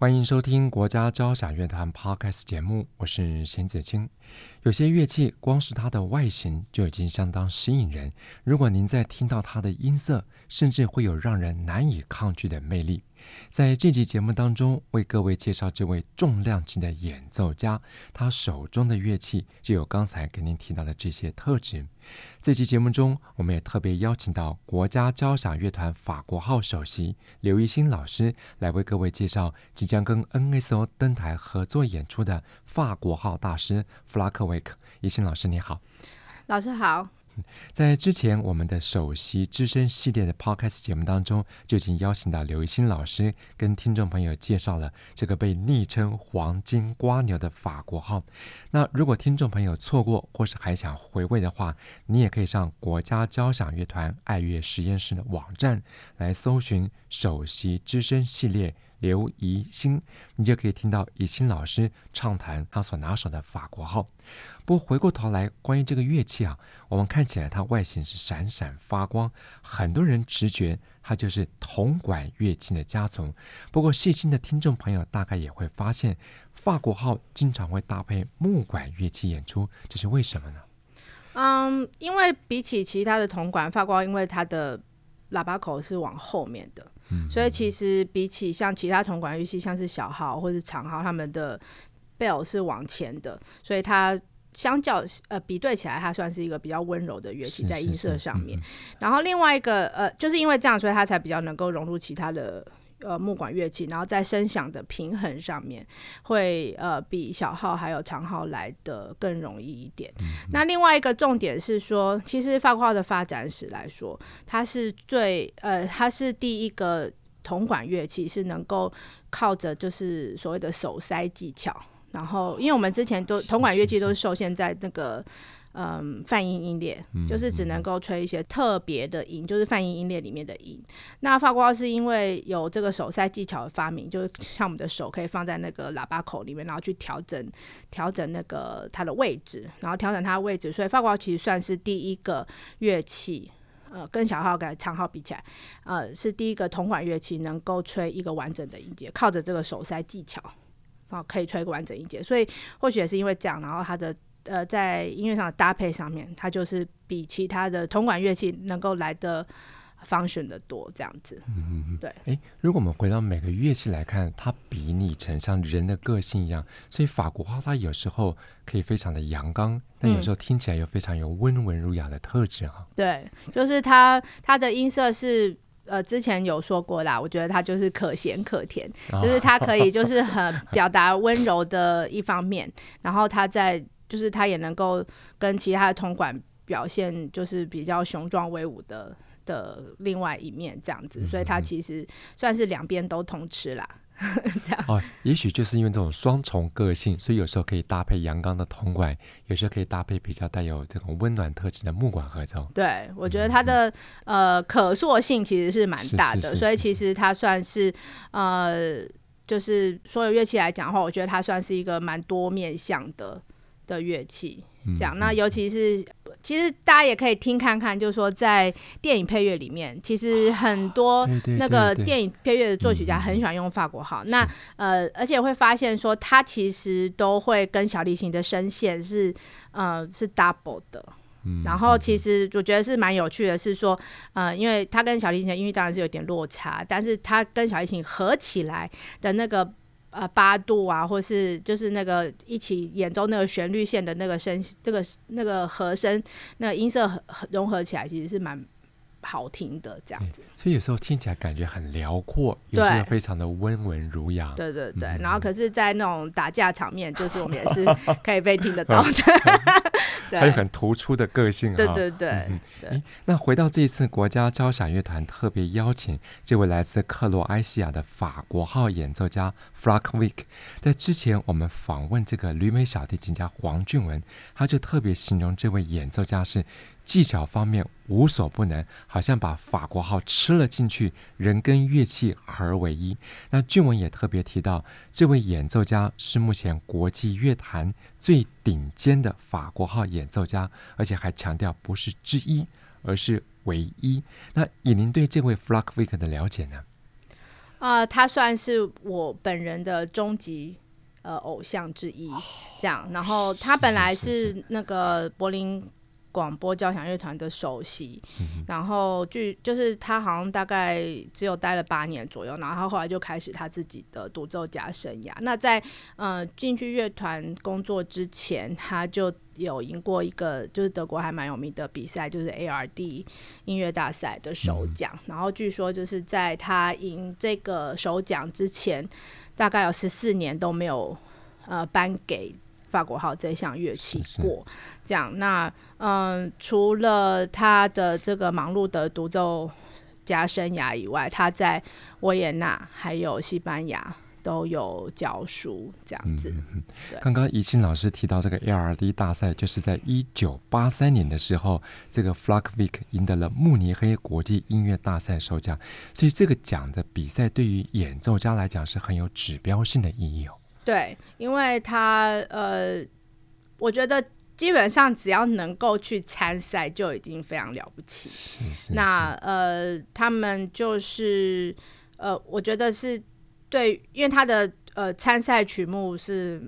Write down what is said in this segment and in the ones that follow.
欢迎收听国家交响乐团 Podcast 节目，我是邢子清。有些乐器光是它的外形就已经相当吸引人，如果您在听到它的音色，甚至会有让人难以抗拒的魅力。在这集节目当中，为各位介绍这位重量级的演奏家，他手中的乐器就有刚才给您提到的这些特质。这期节目中，我们也特别邀请到国家交响乐团法国号首席刘一新老师来为各位介绍即将跟 NSO 登台合作演出的法国号大师弗拉克维克。一新老师，你好。老师好。在之前我们的首席之声系列的 Podcast 节目当中，就已经邀请到刘一新老师跟听众朋友介绍了这个被昵称“黄金瓜牛”的法国号。那如果听众朋友错过或是还想回味的话，你也可以上国家交响乐团爱乐实验室的网站来搜寻首席之声系列。刘怡欣，你就可以听到怡欣老师畅谈他所拿手的法国号。不过回过头来，关于这个乐器啊，我们看起来它外形是闪闪发光，很多人直觉它就是铜管乐器的家族。不过细心的听众朋友大概也会发现，法国号经常会搭配木管乐器演出，这是为什么呢？嗯，因为比起其他的铜管，法国因为它的喇叭口是往后面的。所以其实比起像其他铜管乐器，像是小号或是长号，他们的 bell 是往前的，所以它相较呃比对起来，它算是一个比较温柔的乐器，在音色上面。然后另外一个呃，就是因为这样，所以它才比较能够融入其他的。呃，木管乐器，然后在声响的平衡上面会呃比小号还有长号来的更容易一点。嗯、那另外一个重点是说，其实法国号的发展史来说，它是最呃它是第一个铜管乐器是能够靠着就是所谓的手塞技巧，然后因为我们之前都铜管乐器都是受限在那个。嗯，泛音音列就是只能够吹一些特别的音，就是泛音音列里面的音。那法国号是因为有这个手塞技巧的发明，就是像我们的手可以放在那个喇叭口里面，然后去调整调整那个它的位置，然后调整它的位置，所以法国号其实算是第一个乐器，呃，跟小号跟长号比起来，呃，是第一个同款乐器能够吹一个完整的音节，靠着这个手塞技巧，然后可以吹一个完整音节。所以或许也是因为这样，然后它的。呃，在音乐上的搭配上面，它就是比其他的铜管乐器能够来的 function 的多，这样子。嗯嗯嗯。对。哎，如果我们回到每个乐器来看，它比拟成像人的个性一样，所以法国号它有时候可以非常的阳刚，但有时候听起来又非常有温文儒雅的特质哈、嗯。对，就是它它的音色是呃之前有说过啦，我觉得它就是可咸可甜，就是它可以 就是很表达温柔的一方面，然后它在。就是它也能够跟其他的铜管表现，就是比较雄壮威武的的另外一面这样子，所以它其实算是两边都通吃啦。这样哦，也许就是因为这种双重个性，所以有时候可以搭配阳刚的铜管，有时候可以搭配比较带有这种温暖特质的木管合奏。对，我觉得它的、嗯、呃可塑性其实是蛮大的，所以其实它算是呃，就是所有乐器来讲的话，我觉得它算是一个蛮多面向的。的乐器，这样，那尤其是其实大家也可以听看看，就是说在电影配乐里面，其实很多那个电影配乐的作曲家很喜欢用法国号。那呃，而且会发现说，他其实都会跟小提琴的声线是呃是 double 的。然后其实我觉得是蛮有趣的，是说呃，因为他跟小提琴的音域当然是有点落差，但是他跟小提琴合起来的那个。呃，八度啊，或是就是那个一起演奏那个旋律线的那个声，这个那个和声，那个音色融合起来，其实是蛮好听的，这样子。所以有时候听起来感觉很辽阔，有时候非常的温文儒雅。对对对，然后可是，在那种打架场面，就是我们也是 可以被听得到的。还有很突出的个性。对对对。嗯、对那回到这一次国家交响乐团特别邀请这位来自克罗埃西亚的法国号演奏家 Flak Vic，在之前我们访问这个旅美小提琴家黄俊文，他就特别形容这位演奏家是。技巧方面无所不能，好像把法国号吃了进去，人跟乐器合而为一。那俊文也特别提到，这位演奏家是目前国际乐坛最顶尖的法国号演奏家，而且还强调不是之一，而是唯一。那以您对这位 Flak Vic 的了解呢？啊、呃，他算是我本人的终极呃偶像之一，这样。然后他本来是那个柏林。广播交响乐团的首席，嗯、然后据就是他好像大概只有待了八年左右，然后他后来就开始他自己的独奏家生涯。那在呃进去乐团工作之前，他就有赢过一个就是德国还蛮有名的比赛，就是 ARD 音乐大赛的首奖。嗯、然后据说就是在他赢这个首奖之前，大概有十四年都没有呃颁给。法国号这项乐器过，这样那嗯，除了他的这个忙碌的独奏家生涯以外，他在维也纳还有西班牙都有教书，这样子。嗯、刚刚怡欣老师提到这个 ARD 大赛，就是在一九八三年的时候，这个 f l a k v i k 赢得了慕尼黑国际音乐大赛首奖，所以这个奖的比赛对于演奏家来讲是很有指标性的意义哦。对，因为他呃，我觉得基本上只要能够去参赛就已经非常了不起。是是是。那呃，他们就是呃，我觉得是对，因为他的呃参赛曲目是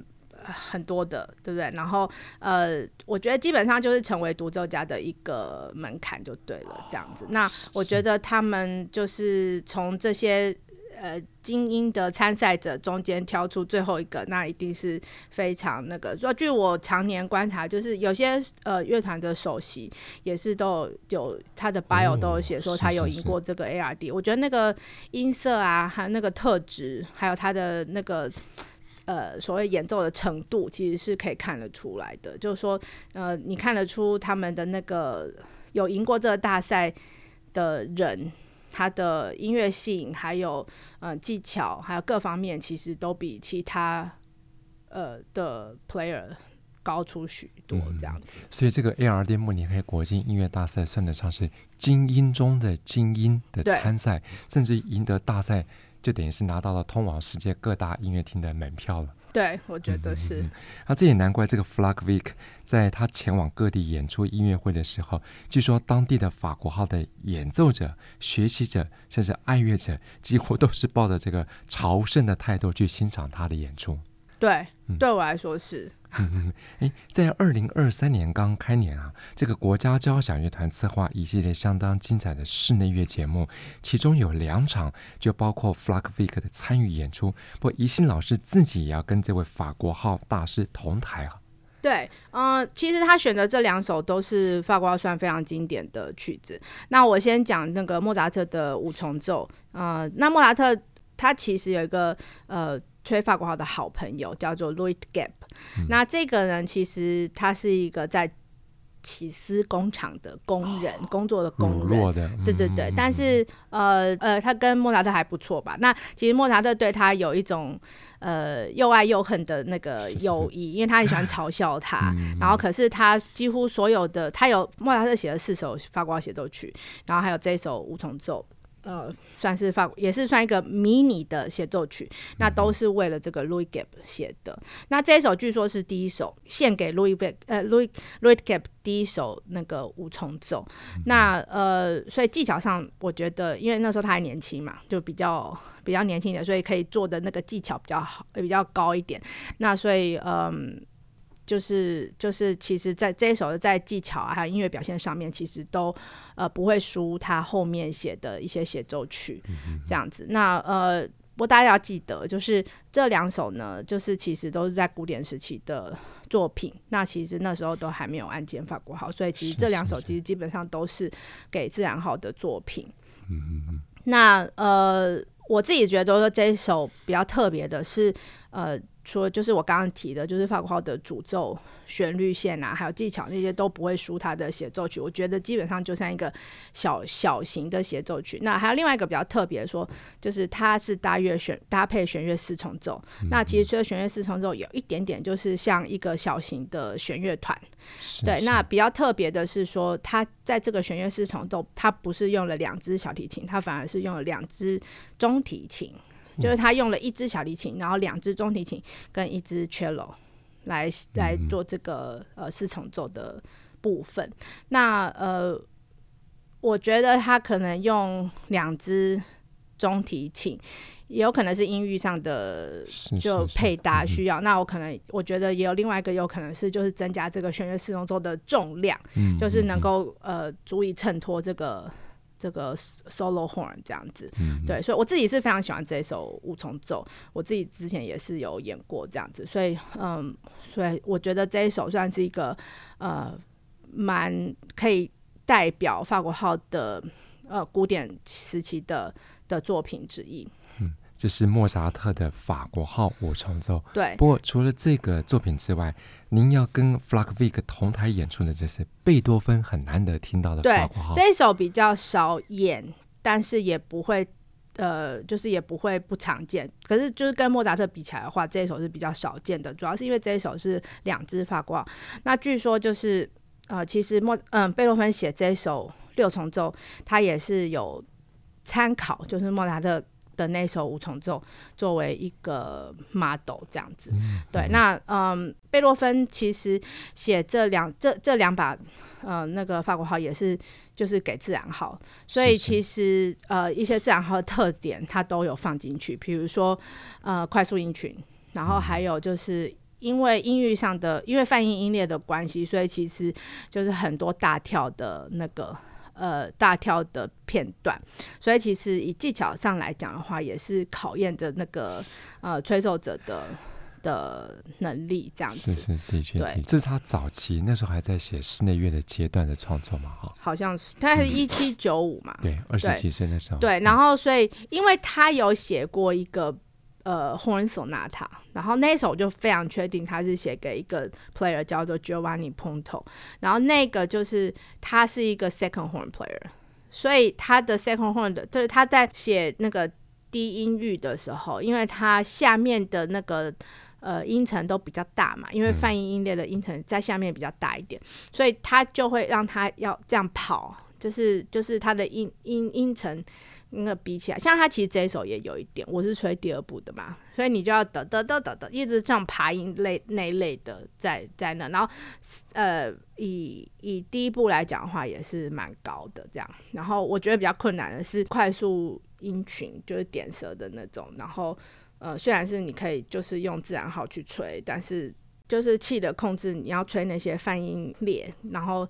很多的，对不对？然后呃，我觉得基本上就是成为独奏家的一个门槛就对了，这样子。那我觉得他们就是从这些。呃，精英的参赛者中间挑出最后一个，那一定是非常那个。说据我常年观察，就是有些呃乐团的首席也是都有，有他的 bio 都有写说他有赢过这个 ARD。哦、是是是，我觉得那个音色啊，还有那个特质，还有他的那个 呃所谓演奏的程度，其实是可以看得出来的。就是说，呃，你看得出他们的那个有赢过这个大赛的人。他的音乐性，还有呃技巧，还有各方面，其实都比其他呃的 player 高出许多，这样子。嗯、所以这个 ARD 慕尼黑国际音乐大赛算得上是精英中的精英的参赛，甚至赢得大赛，就等于是拿到了通往世界各大音乐厅的门票了。对，我觉得是。那、嗯啊、这也难怪，这个 Flag Week 在他前往各地演出音乐会的时候，据说当地的法国号的演奏者、学习者，甚至爱乐者，几乎都是抱着这个朝圣的态度去欣赏他的演出。对，对我来说是。嗯嗯嗯，在二零二三年刚开年啊，这个国家交响乐团策划一系列相当精彩的室内乐节目，其中有两场就包括 f l a k v i k 的参与演出。不过，怡欣老师自己也要跟这位法国号大师同台啊。对，嗯、呃，其实他选的这两首都是法国号算非常经典的曲子。那我先讲那个莫扎特的五重奏。呃，那莫扎特他其实有一个呃。吹法国号的好朋友叫做 Louis Gap、嗯、那这个人其实他是一个在起司工厂的工人，哦、工作的工人，嗯、对对对。嗯、但是呃呃，他跟莫扎特还不错吧？那其实莫扎特对他有一种呃又爱又恨的那个友谊，是是是因为他很喜欢嘲笑他。嗯、然后可是他几乎所有的，他有莫扎特写了四首法国号协奏曲，然后还有这首五重奏。呃，算是法，也是算一个迷你的协奏曲，那都是为了这个 Louis Gap 写的。那这一首据说是第一首献给 Louis Gibb，呃，Louis Louis Gap 第一首那个五重奏。那呃，所以技巧上，我觉得，因为那时候他还年轻嘛，就比较比较年轻点，所以可以做的那个技巧比较好，比较高一点。那所以，嗯。就是就是，其实在这一首在技巧啊，还有音乐表现上面，其实都呃不会输他后面写的一些协奏曲这样子。那呃，不过大家要记得，就是这两首呢，就是其实都是在古典时期的作品。那其实那时候都还没有案件法国号，所以其实这两首其实基本上都是给自然号的作品。那呃，我自己觉得说这一首比较特别的是，呃。除了就是我刚刚提的，就是法国号的主奏旋律线啊，还有技巧那些都不会输它的协奏曲。我觉得基本上就像一个小小型的协奏曲。那还有另外一个比较特别的说，就是它是搭乐弦搭配弦乐四重奏。嗯、那其实除了弦乐四重奏有一点点就是像一个小型的弦乐团。对，那比较特别的是说，它在这个弦乐四重奏，它不是用了两只小提琴，它反而是用了两只中提琴。就是他用了一支小提琴，然后两支中提琴跟一支 cello 来来做这个呃四重奏的部分。那呃，我觉得他可能用两支中提琴，也有可能是音域上的就配搭需要。那我可能我觉得也有另外一个有可能是就是增加这个弦乐四重奏的重量，就是能够呃足以衬托这个。这个 solo horn 这样子，嗯、对，所以我自己是非常喜欢这一首五重奏，我自己之前也是有演过这样子，所以嗯，所以我觉得这一首算是一个呃蛮可以代表法国号的呃古典时期的的作品之一。这是莫扎特的法国号五重奏。对，不过除了这个作品之外，您要跟弗拉克维克同台演出的，这是贝多芬很难得听到的法国号。对，这一首比较少演，但是也不会，呃，就是也不会不常见。可是就是跟莫扎特比起来的话，这一首是比较少见的，主要是因为这一首是两只法国号。那据说就是，呃，其实莫，嗯、呃，贝多芬写这一首六重奏，他也是有参考，就是莫扎特。的那首五重奏作为一个 model 这样子，嗯、对，那嗯，贝多芬其实写这两这这两把呃那个法国号也是就是给自然号，所以其实呃一些自然号的特点它都有放进去，比如说呃快速音群，然后还有就是因为音域上的因为泛音音列的关系，所以其实就是很多大跳的那个。呃，大跳的片段，所以其实以技巧上来讲的话，也是考验着那个呃吹奏者的的能力，这样子。是是，的确，对，这是他早期那时候还在写室内乐的阶段的创作嘛，哈。好像是，他是一七九五嘛，对，二十几岁那时候。对，然后所以，因为他有写过一个。呃，Horn Sonata，然后那首就非常确定，他是写给一个 player 叫做 Giovanni Ponto，然后那个就是他是一个 second horn player，所以他的 second horn 的，就是他在写那个低音域的时候，因为他下面的那个呃音程都比较大嘛，因为泛音音列的音程在下面比较大一点，所以他就会让他要这样跑，就是就是他的音音音程。那个比起来，像他其实这一首也有一点，我是吹第二部的嘛，所以你就要得得得得得，一直这样爬音类那一类的在在那，然后呃以以第一部来讲的话也是蛮高的这样，然后我觉得比较困难的是快速音群，就是点舌的那种，然后呃虽然是你可以就是用自然号去吹，但是就是气的控制你要吹那些泛音列，然后。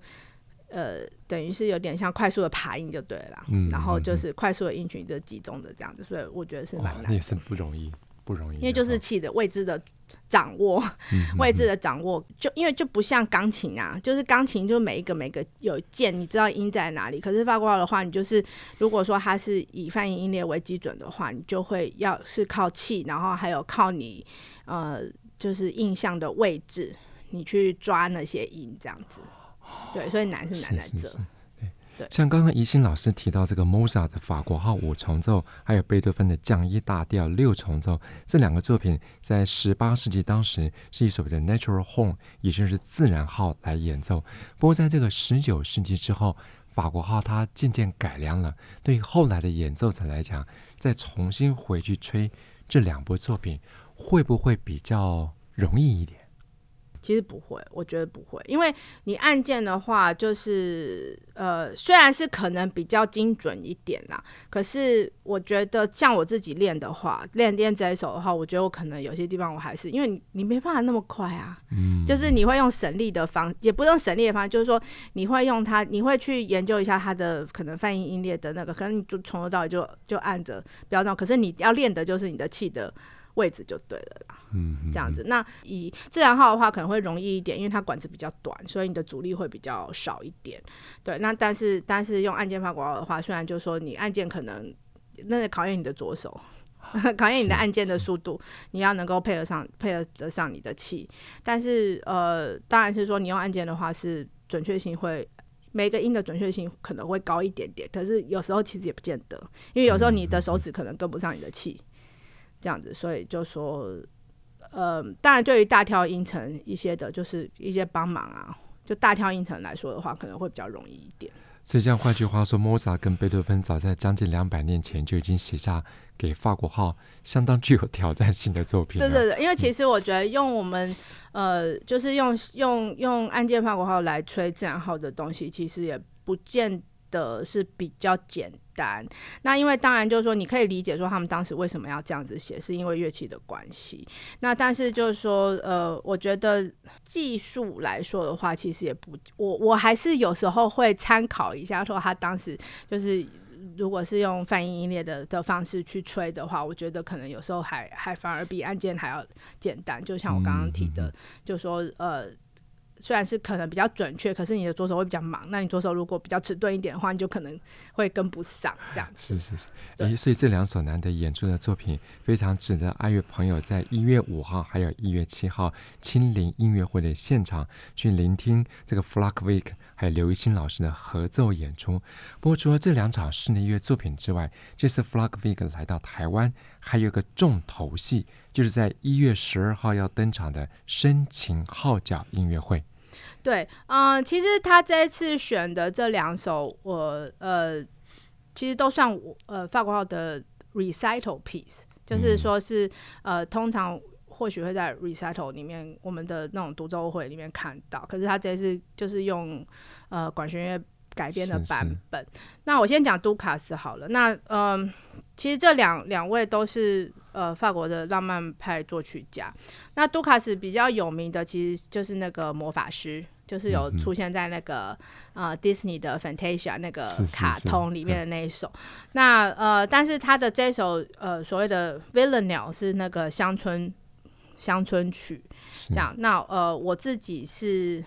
呃，等于是有点像快速的爬音就对了，嗯，然后就是快速的音群就集中的这样子，所以我觉得是蛮难的，也是不容易，不容易，因为就是气的位置的掌握，嗯、位置的掌握，就因为就不像钢琴啊，就是钢琴就每一个每一个有键，你知道音在哪里，可是法国号的话，你就是如果说它是以泛音音列为基准的话，你就会要是靠气，然后还有靠你呃，就是印象的位置，你去抓那些音这样子。对，所以难是难在这。对，对，像刚刚怡欣老师提到这个 Mozart 的法国号五重奏，还有贝多芬的降一大调六重奏，这两个作品在十八世纪当时是以所谓的 natural horn，也就是自然号来演奏。不过在这个十九世纪之后，法国号它渐渐改良了。对于后来的演奏者来讲，再重新回去吹这两部作品，会不会比较容易一点？其实不会，我觉得不会，因为你按键的话，就是呃，虽然是可能比较精准一点啦，可是我觉得像我自己练的话，练练这一首的话，我觉得我可能有些地方我还是因为你你没办法那么快啊，嗯，就是你会用省力的方，也不用省力的方，就是说你会用它，你会去研究一下它的可能泛音音列的那个，可能你就从头到尾就就按着不要动，可是你要练的就是你的气的。位置就对了啦，嗯，嗯，这样子。那以自然号的话，可能会容易一点，因为它管子比较短，所以你的阻力会比较少一点。对，那但是但是用按键发广告的话，虽然就是说你按键可能那个考验你的左手，考验你的按键的速度，你要能够配合上，配合得上你的气。但是呃，当然是说你用按键的话，是准确性会每个音的准确性可能会高一点点。可是有时候其实也不见得，因为有时候你的手指可能跟不上你的气，这样子，所以就说呃，当然对于大跳音程一些的，就是一些帮忙啊，就大跳音程来说的话，可能会比较容易一点。所以，这样换句话说，莫扎跟贝多芬早在将近两百年前就已经写下给法国号相当具有挑战性的作品。对对对，因为其实我觉得用我们呃，就是用用用按键法国号来吹自然号的东西，其实也不见得是比较简单，那因为当然就是说，你可以理解说他们当时为什么要这样子写，是因为乐器的关系。那但是就是说，呃，我觉得技术来说的话，其实也不，我我还是有时候会参考一下，说他当时就是如果是用泛音音列的的方式去吹的话，我觉得可能有时候还还反而比按键还要简单。就像我刚刚提的，嗯、就说呃。虽然是可能比较准确，可是你的左手会比较忙。那你左手如果比较迟钝一点的话，你就可能会跟不上这样。是是是，诶，所以这两首难得演出的作品，非常值得爱乐朋友在一月五号还有一月七号亲临音乐会的现场去聆听这个 Flockwick 还有刘一清老师的合奏演出。不过除了这两场室内音乐作品之外，这次 Flockwick 来到台湾，还有个重头戏，就是在一月十二号要登场的深情号角音乐会。对，嗯、呃，其实他这一次选的这两首，我呃，其实都算我呃法国号的 recital piece，就是说是呃，通常或许会在 recital 里面，我们的那种独奏会里面看到，可是他这次就是用呃管弦乐改编的版本。是是，那我先讲杜卡斯好了，那嗯、呃，其实这两两位都是呃法国的浪漫派作曲家，那杜卡斯比较有名的其实就是那个魔法师。就是有出现在那个、嗯、呃迪士尼的 Fantasia 那个卡通里面的那一首，是是是那呃，但是他的这首呃所谓的 Villanelle 是那个乡村乡村曲，这样。那呃我自己是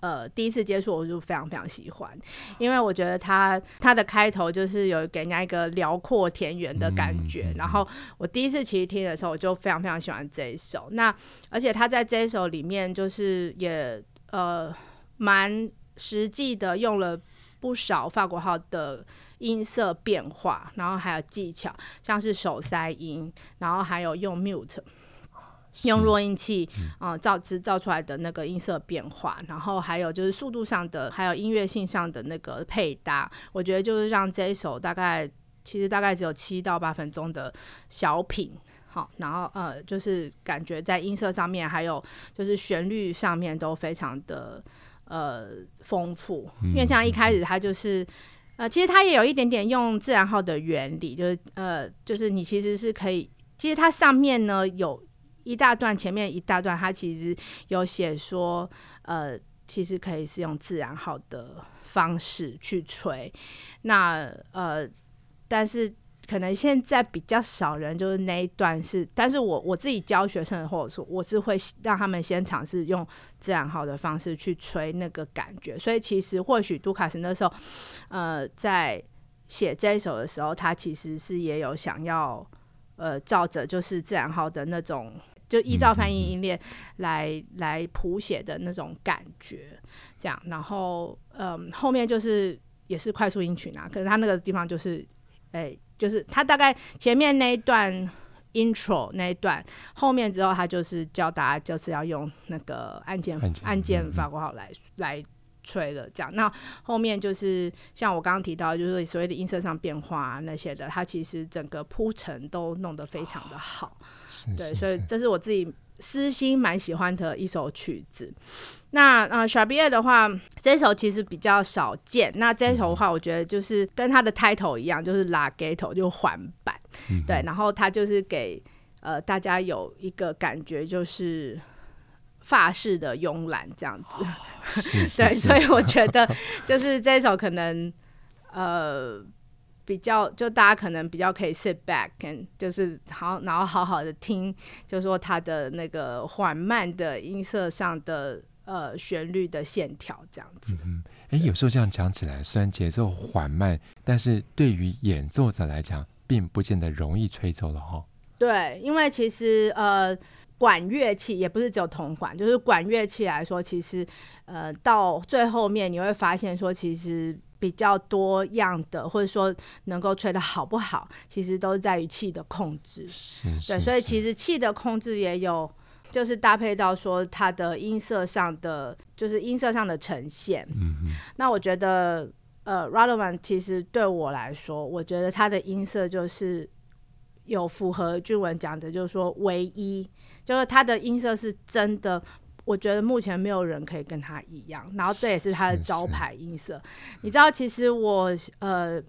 呃第一次接触，我就非常非常喜欢，因为我觉得它它的开头就是有给人家一个辽阔田园的感觉，嗯、然后我第一次其实听的时候，我就非常非常喜欢这一首。那而且他在这一首里面就是也。呃，蛮实际的，用了不少法国号的音色变化，然后还有技巧，像是手塞音，然后还有用 mute，用弱音器啊、呃、造制造出来的那个音色变化，然后还有就是速度上的，还有音乐性上的那个配搭，我觉得就是让这一首大概其实大概只有七到八分钟的小品。好，然后呃，就是感觉在音色上面，还有就是旋律上面都非常的呃丰富。因为这样一开始它就是呃，其实它也有一点点用自然号的原理，就是呃，就是你其实是可以，其实它上面呢有一大段，前面一大段，它其实有写说呃，其实可以是用自然号的方式去吹。那呃，但是。可能现在比较少人，就是那一段是，但是我我自己教学生，或者说我是会让他们先尝试用自然号的方式去吹那个感觉，所以其实或许杜卡斯那时候，呃，在写这一首的时候，他其实是也有想要，呃，照着就是自然号的那种，就依照泛音音列来来谱写的那种感觉，这样，然后嗯、后面就是也是快速音群啊，可是他那个地方就是，哎、欸。就是他大概前面那一段 intro 那一段，后面之后他就是教大家就是要用那个按键按键法国号来来吹了这样。那后面就是像我刚刚提到，就是所谓的音色上变化啊那些的，他其实整个铺陈都弄得非常的好。对，所以这是我自己。私心蛮喜欢的一首曲子，那呃，Charbier 的话，这首其实比较少见。那这首的话，我觉得就是跟它的 title 一样，就是 Larghetto 就环板，嗯、对。然后它就是给呃大家有一个感觉，就是法式的慵懒这样子。哦、对，所以我觉得就是这首可能呃。比较就大家可能比较可以 sit back，就是好，然后好好的听，就是说它的那个缓慢的音色上的呃旋律的线条这样子。嗯哎，有时候这样讲起来，虽然节奏缓慢，但是对于演奏者来讲，并不见得容易吹奏了哈。对，因为其实呃，管乐器也不是只有铜管，就是管乐器来说，其实呃，到最后面你会发现说，其实比较多样的，或者说能够吹的好不好，其实都是在于气的控制。是是是对，所以其实气的控制也有，就是搭配到说它的音色上的，就是音色上的呈现。嗯，那我觉得。呃，Radovan 其实对我来说，我觉得他的音色就是有符合俊文讲的，就是说唯一，就是他的音色是真的，我觉得目前没有人可以跟他一样。然后这也是他的招牌音色。是是你知道，其实我呃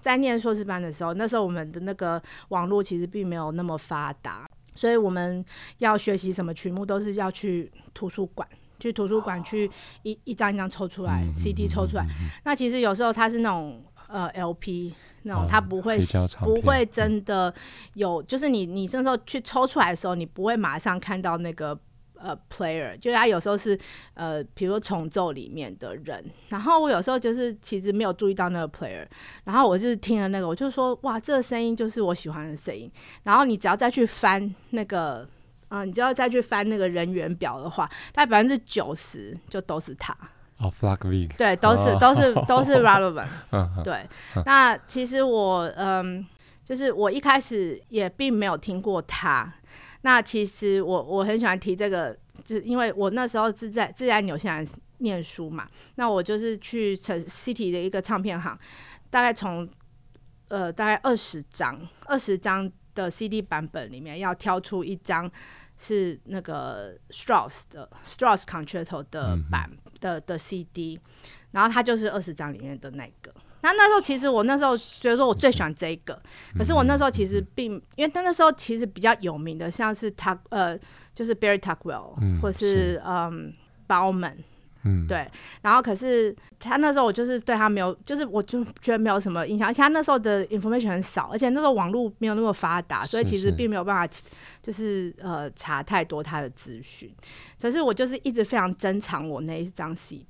在念硕士班的时候，那时候我们的那个网络其实并没有那么发达，所以我们要学习什么曲目都是要去图书馆。去图书馆去一一张一张抽出来、嗯、CD 抽出来、嗯，那其实有时候它是那种呃 LP 那种，它不会、哦、不会真的有，就是你你这时候去抽出来的时候，你不会马上看到那个呃 player，就是他有时候是呃比如说重奏里面的人，然后我有时候就是其实没有注意到那个 player，然后我是听了那个，我就说哇，这个声音就是我喜欢的声音，然后你只要再去翻那个。嗯，你就要再去翻那个人员表的话，大概百分之九十就都是他。哦、oh，Flag Vig。对，都是、oh. 都是都是 Radovan。对，那其实我嗯，就是我一开始也并没有听过他。那其实我我很喜欢提这个，就是因为我那时候是在是在纽西兰念书嘛。那我就是去城 City 的一个唱片行，大概从呃大概二十张二十张。的 CD 版本里面要挑出一张是那个 Strauss 的 Strauss Concerto 的版的的 CD，然后它就是二十张里面的那个。那那时候其实我那时候觉得说我最喜欢这个，可是我那时候其实并因为他那时候其实比较有名的像是他呃就是 Barry Tuckwell 或是嗯 Bowman，。嗯，对，然后可是他那时候我就是对他没有，就是我就觉得没有什么印象，而且他那时候的 information 很少，而且那时候网络没有那么发达，所以其实并没有办法就是呃查太多他的资讯。可是我就是一直非常珍藏我那一张 CD，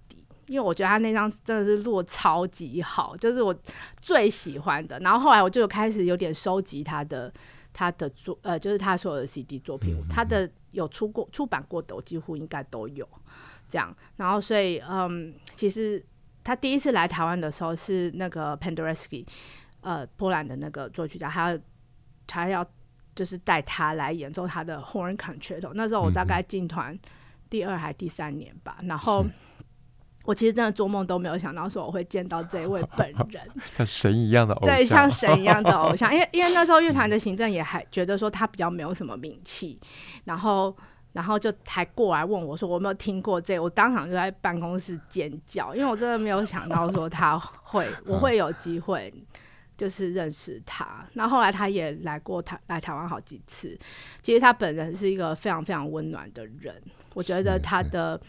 因为我觉得他那张真的是录超级好，就是我最喜欢的。然后后来我就开始有点收集他的他的作呃，就是他所有的 CD 作品，他的有出过出版过的，我几乎应该都有。这样，然后所以，嗯，其实他第一次来台湾的时候是那个 Pandoreski，呃，波兰的那个作曲家，他要他要就是带他来演奏他的 Horn Concerto。那时候我大概进团第二还第三年吧，然后我其实真的做梦都没有想到说我会见到这一位本 人，像神一样的偶像，对，像神一样的偶像。因为因为那时候乐团的行政也还觉得说他比较没有什么名气，然后。然后就还过来问我说：“我有没有听过这个？”我当场就在办公室尖叫，因为我真的没有想到说他会，我会有机会就是认识他。那后来他也来过台来台湾好几次。其实他本人是一个非常非常温暖的人，我觉得他的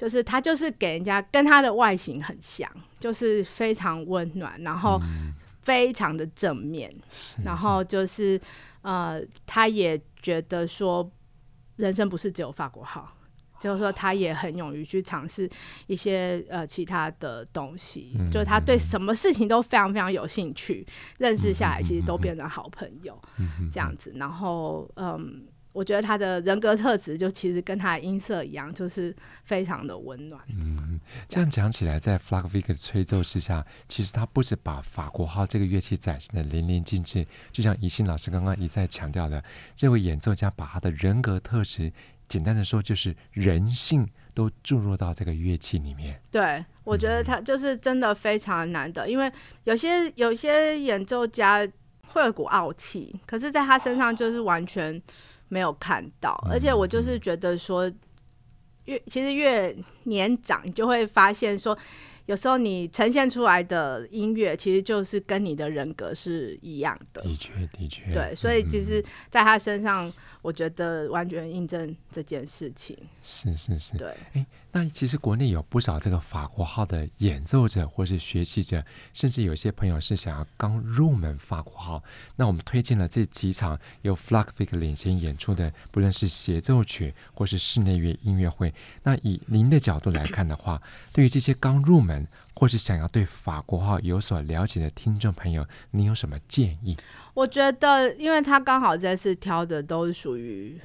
就是他就是给人家跟他的外形很像，就是非常温暖，然后非常的正面，然后就是呃，他也觉得说。人生不是只有法国好，就是说他也很勇于去尝试一些呃其他的东西，嗯，就是他对什么事情都非常非常有兴趣，认识下来其实都变成好朋友，嗯，这样子。然后嗯。我觉得他的人格特质就其实跟他的音色一样，就是非常的温暖。嗯，这样讲起来，在 f l a g v i k 的吹奏之下，其实他不止把法国号这个乐器展现的淋漓尽致，就像宜兴老师刚刚一再强调的，这位演奏家把他的人格特质，简单的说就是人性，都注入到这个乐器里面。对，我觉得他就是真的非常难得，嗯、因为有些有些演奏家会有股傲气，可是在他身上就是完全。没有看到，而且我就是觉得说，越其实越年长，你就会发现说，有时候你呈现出来的音乐，其实就是跟你的人格是一样的。的确，的确。对，所以其实在他身上，我觉得完全印证这件事情。是是是。对。诶那其实国内有不少这个法国号的演奏者或是学习者，甚至有些朋友是想要刚入门法国号。那我们推荐了这几场由 Flag Vig 领衔演出的，不论是协奏曲或是室内乐音乐会。那以您的角度来看的话，对于这些刚入门，或是想要对法国号有所了解的听众朋友，您有什么建议？我觉得，因为他刚好这次挑的都属于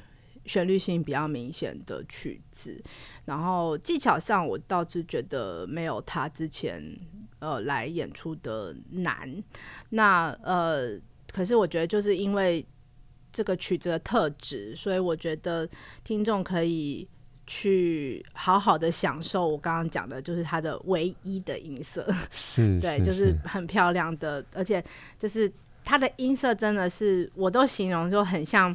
旋律性比较明显的曲子，然后技巧上我倒是觉得没有他之前呃来演出的难。那呃，可是我觉得就是因为这个曲子的特质，所以我觉得听众可以。去好好的享受我刚刚讲的，就是它的唯一的音色，是，对，就是很漂亮的，而且就是它的音色真的是，我都形容就很像，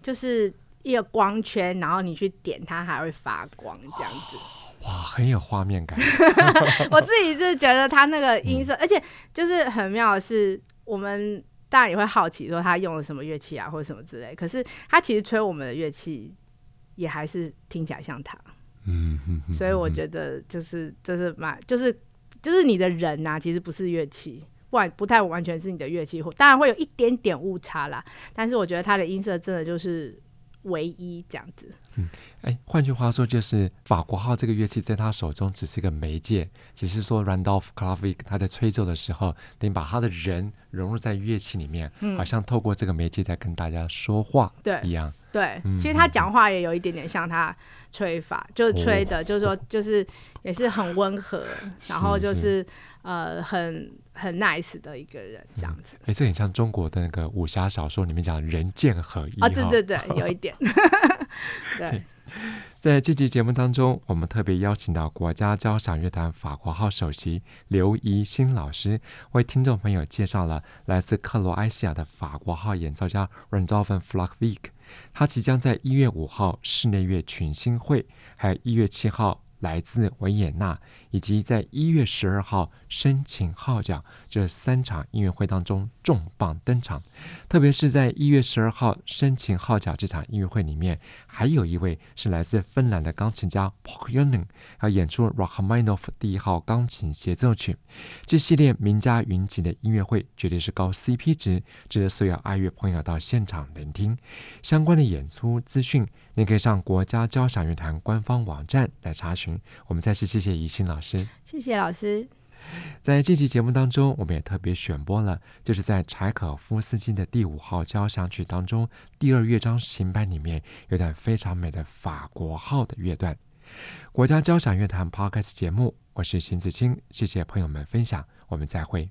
就是一个光圈，然后你去点它还会发光这样子，哇，很有画面感。我自己是觉得它那个音色，嗯、而且就是很妙的是，我们当然也会好奇说他用了什么乐器啊，或者什么之类，可是他其实吹我们的乐器。也还是听起来像他，嗯嗯，所以我觉得就是就是蛮就是就是你的人呐、啊，其实不是乐器，完不太完全是你的乐器，或当然会有一点点误差啦，但是我觉得他的音色真的就是唯一这样子。嗯，哎，换句话说，就是法国号这个乐器在他手中只是一个媒介，只是说 Randolph clavik 他在吹奏的时候，等于把他的人融入在乐器里面，嗯，好像透过这个媒介在跟大家说话，对，一样。对，其实他讲话也有一点点像他吹法，嗯、就是吹的，哦、就是说，就是也是很温和，哦、然后就是呃，很很 nice 的一个人这样子。哎、嗯，这很像中国的那个武侠小说里面讲人剑合一啊，对对对，有一点。对，在这期节目当中，我们特别邀请到国家交响乐团法国号首席刘怡欣老师，为听众朋友介绍了来自克罗埃西亚的法国号演奏家 Randolph f l o c k v i k。他即将在一月五号室内乐群星会，还有一月七号。来自维也纳，以及在一月十二号深情号角这三场音乐会当中重磅登场，特别是在一月十二号深情号角这场音乐会里面，还有一位是来自芬兰的钢琴家 Pohjonen，要演出 Rachmaninoff 第一号钢琴协奏曲。这系列名家云集的音乐会绝对是高 CP 值，值得所有爱乐朋友到现场聆听。相关的演出资讯，您可以上国家交响乐团官方网站来查询。我们再次谢谢怡欣老师，谢谢老师。在这期节目当中，我们也特别选播了，就是在柴可夫斯基的第五号交响曲当中第二乐章行班里面有段非常美的法国号的乐段。国家交响乐团 Podcast 节目，我是邢子清，谢谢朋友们分享，我们再会。